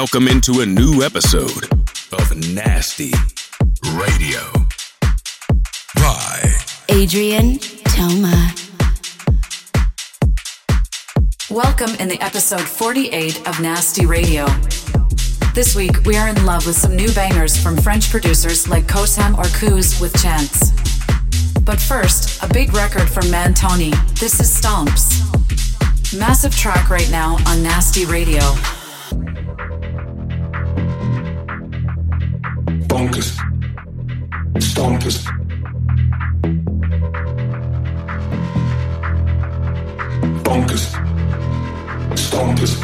welcome into a new episode of Nasty Radio by Adrien Toma. Welcome in the episode 48 of Nasty Radio. This week, we are in love with some new bangers from French producers like Kosam or Kuz with Chance. But first, a big record from Mantoni. This is Stomps. Massive track right now on Nasty Radio. Stonkers. Stonkers. Bonkers. Stonkers.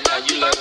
Flow. I already know,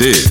is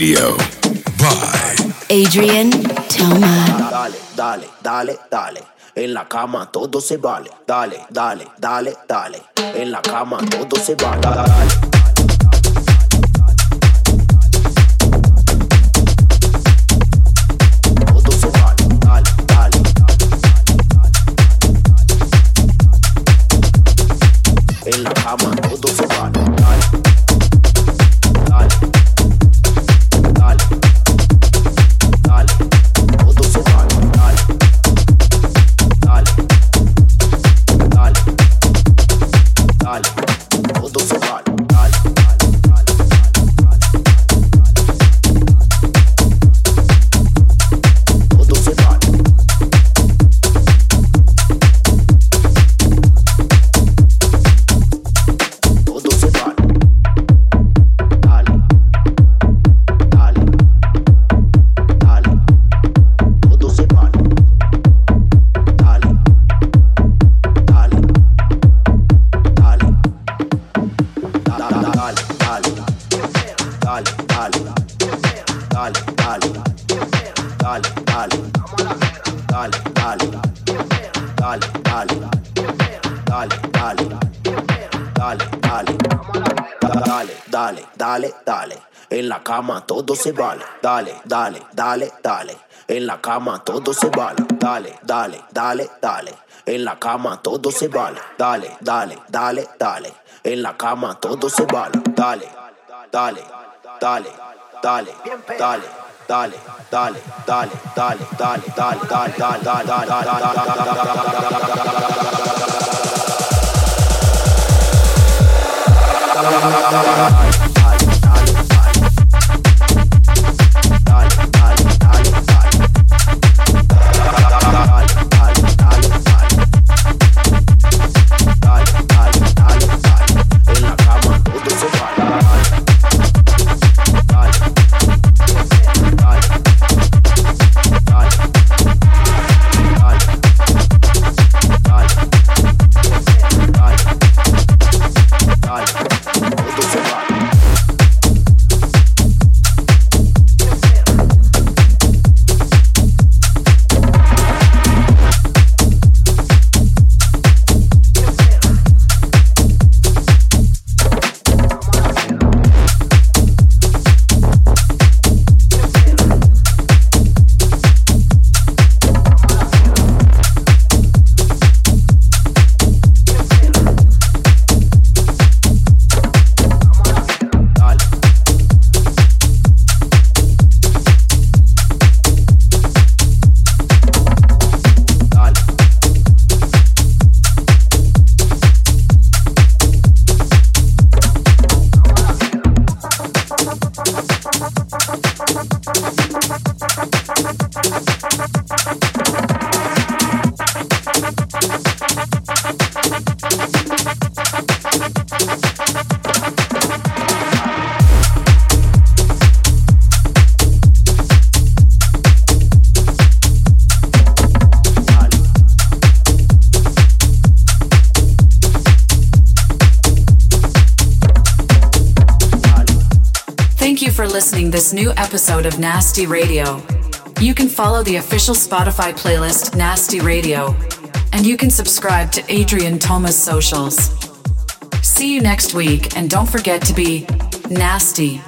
Radio by Adrian Toma. Dale, dale, dale, dale. En la cama todo se vale. Dale, dale, dale, dale. En la cama todo se vale. Dale. Todo se vale. Dale, dale, dale, dale. En la cama todo se vale. Dale, dale, dale, dale. En la cama todo se vale. Dale, dale, dale, dale. En la cama todo se vale. Dale, dale, dale, dale, dale. Dale, dale, dale, dale, dale, dale, dale, dale, dale, dale, dale, dale, new episode of Nasty Radio. You can follow the official Spotify playlist Nasty Radio, and you can subscribe to Adrien Toma's socials. See you next week, and don't forget to be nasty